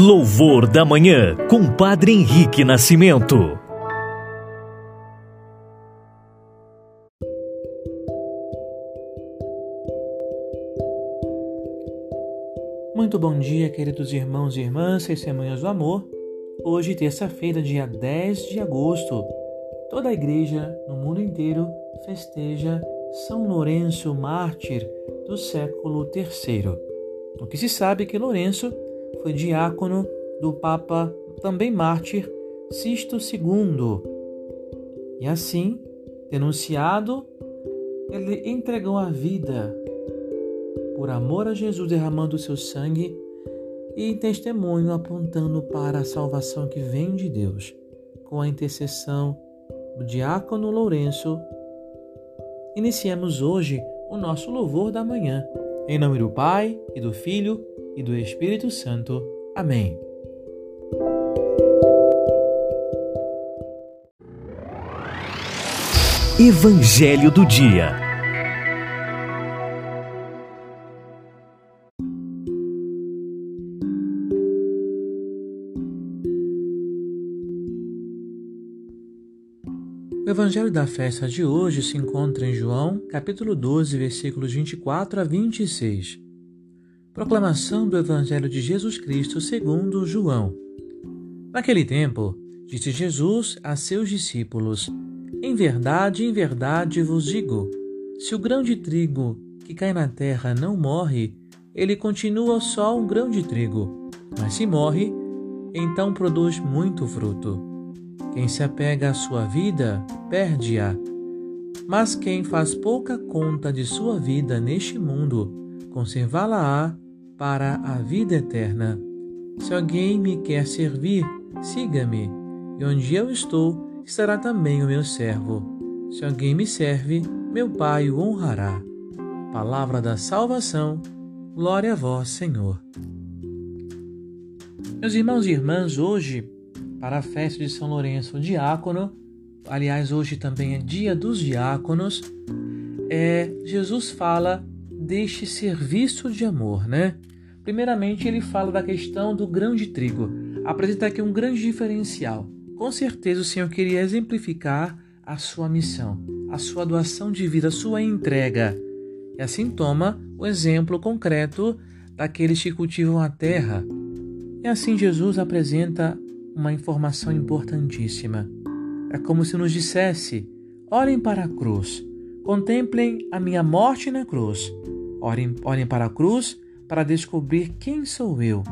Louvor da Manhã, com Padre Henrique Nascimento. Muito bom dia, queridos irmãos e irmãs, testemunhas do amor. Hoje, terça-feira, dia 10 de agosto, toda a igreja no mundo inteiro festeja São Lourenço, mártir do século III. O que se sabe é que Lourenço foi diácono do Papa, também mártir, Sisto II. E assim, denunciado, ele entregou a vida por amor a Jesus, derramando o seu sangue e testemunho apontando para a salvação que vem de Deus. Com a intercessão do diácono Lourenço, iniciamos hoje o nosso louvor da manhã. Em nome do Pai, e do Filho, e do Espírito Santo. Amém. Evangelho do Dia. O Evangelho da festa de hoje se encontra em João, capítulo 12, versículos 24 a 26. Proclamação do Evangelho de Jesus Cristo segundo João. Naquele tempo, disse Jesus a seus discípulos: Em verdade, em verdade vos digo: se o grão de trigo que cai na terra não morre, ele continua só um grão de trigo. Mas se morre, então produz muito fruto. Quem se apega à sua vida, perde-a. Mas quem faz pouca conta de sua vida neste mundo, conservá-la-á para a vida eterna. Se alguém me quer servir, siga-me, e onde eu estou, estará também o meu servo. Se alguém me serve, meu Pai o honrará. Palavra da salvação, glória a vós, Senhor. Meus irmãos e irmãs, hoje, para a festa de São Lourenço Diácono, aliás, hoje também é dia dos diáconos, é, Jesus fala deste serviço de amor, né? Primeiramente, ele fala da questão do grão de trigo. Apresenta aqui um grande diferencial. Com certeza, o Senhor queria exemplificar a sua missão, a sua doação de vida, a sua entrega. E assim toma o exemplo concreto daqueles que cultivam a terra. E assim Jesus apresenta uma informação importantíssima. É como se nos dissesse: olhem para a cruz, contemplem a minha morte na cruz, olhem, olhem para a cruz para descobrir quem sou eu.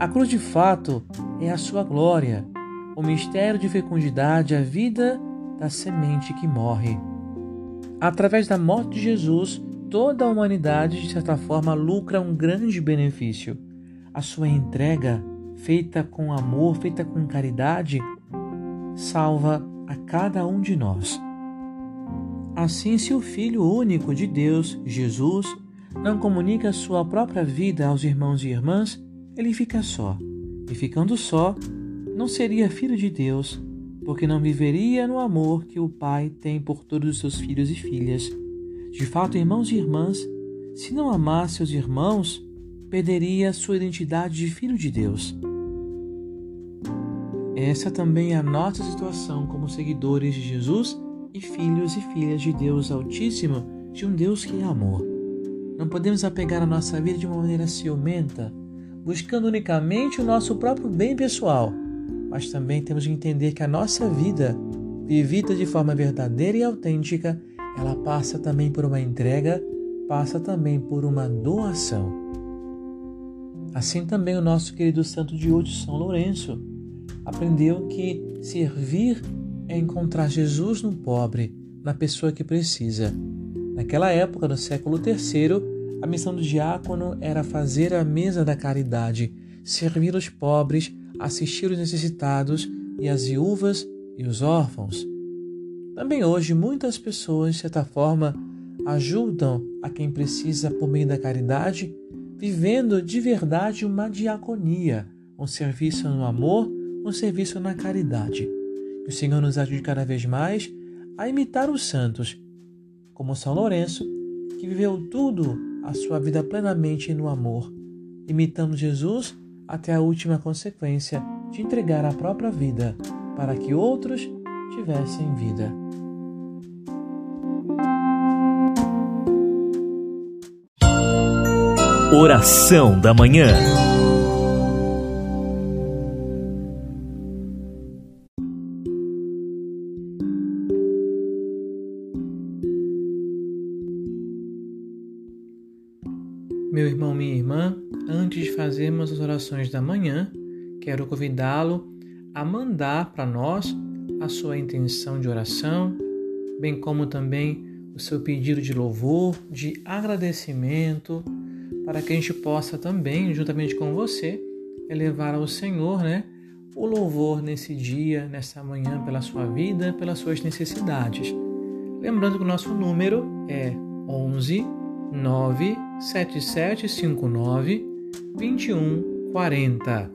A cruz de fato é a sua glória, o mistério de fecundidade, a vida da semente que morre. Através da morte de Jesus, toda a humanidade, de certa forma, lucra um grande benefício. A sua entrega, feita com amor, feita com caridade, salva a cada um de nós. Assim, se o Filho único de Deus, Jesus, não comunica sua própria vida aos irmãos e irmãs, ele fica só. E ficando só, não seria filho de Deus, porque não viveria no amor que o Pai tem por todos os seus filhos e filhas. De fato, irmãos e irmãs, se não amasse os irmãos, perderia sua identidade de filho de Deus. Essa também é a nossa situação como seguidores de Jesus e filhos e filhas de Deus Altíssimo, de um Deus que é amor. Não podemos apegar a nossa vida de uma maneira ciumenta, buscando unicamente o nosso próprio bem pessoal, mas também temos que entender que a nossa vida, vivida de forma verdadeira e autêntica, ela passa também por uma entrega, passa também por uma doação. Assim também o nosso querido santo de hoje, São Lourenço, aprendeu que servir é encontrar Jesus no pobre, na pessoa que precisa. Naquela época, no século III, a missão do diácono era fazer a mesa da caridade, servir os pobres, assistir os necessitados e as viúvas e os órfãos. Também hoje, muitas pessoas, de certa forma, ajudam a quem precisa por meio da caridade, vivendo de verdade uma diaconia, um serviço no amor, um serviço na caridade. Que o Senhor nos ajude cada vez mais a imitar os santos como São Lourenço, que viveu tudo a sua vida plenamente no amor, imitando Jesus até a última consequência de entregar a própria vida para que outros tivessem vida. Oração da Manhã. Meu irmão, minha irmã, antes de fazermos as orações da manhã, quero convidá-lo a mandar para nós a sua intenção de oração, bem como também o seu pedido de louvor, de agradecimento para que a gente possa também, juntamente com você, elevar ao Senhor, né, o louvor nesse dia, nessa manhã, pela sua vida, pelas suas necessidades. Lembrando que o nosso número é 11 97759 2140.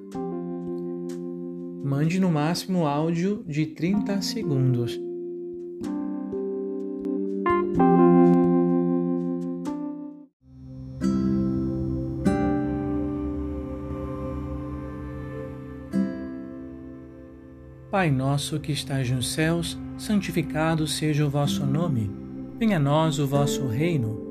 Mande no máximo áudio de 30 segundos. Pai nosso que estais nos céus, santificado seja o vosso nome. Venha a nós o vosso reino.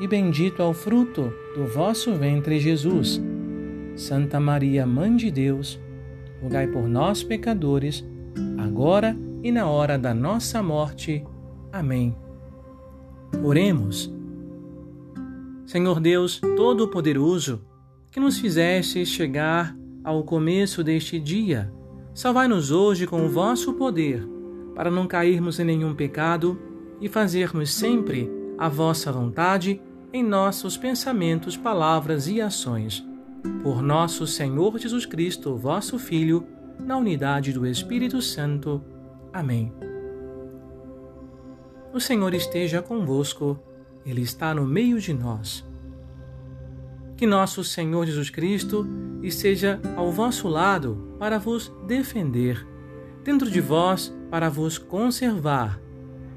e bendito é o fruto do vosso ventre, Jesus. Santa Maria, Mãe de Deus, rogai por nós, pecadores, agora e na hora da nossa morte. Amém. Oremos. Senhor Deus Todo-Poderoso, que nos fizeste chegar ao começo deste dia, Salvai-nos hoje com o vosso poder, para não cairmos em nenhum pecado e fazermos sempre a vossa vontade em nossos pensamentos, palavras e ações. Por nosso Senhor Jesus Cristo, vosso Filho, na unidade do Espírito Santo. Amém. O Senhor esteja convosco, Ele está no meio de nós que nosso Senhor Jesus Cristo esteja ao vosso lado para vos defender, dentro de vós para vos conservar,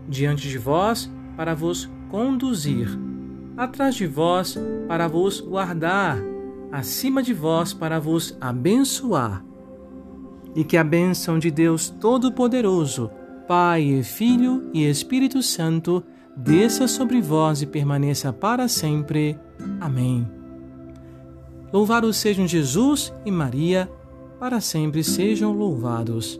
diante de vós para vos conduzir, atrás de vós para vos guardar, acima de vós para vos abençoar. E que a bênção de Deus Todo-Poderoso, Pai, Filho e Espírito Santo, desça sobre vós e permaneça para sempre. Amém. Louvados sejam Jesus e Maria, para sempre sejam louvados.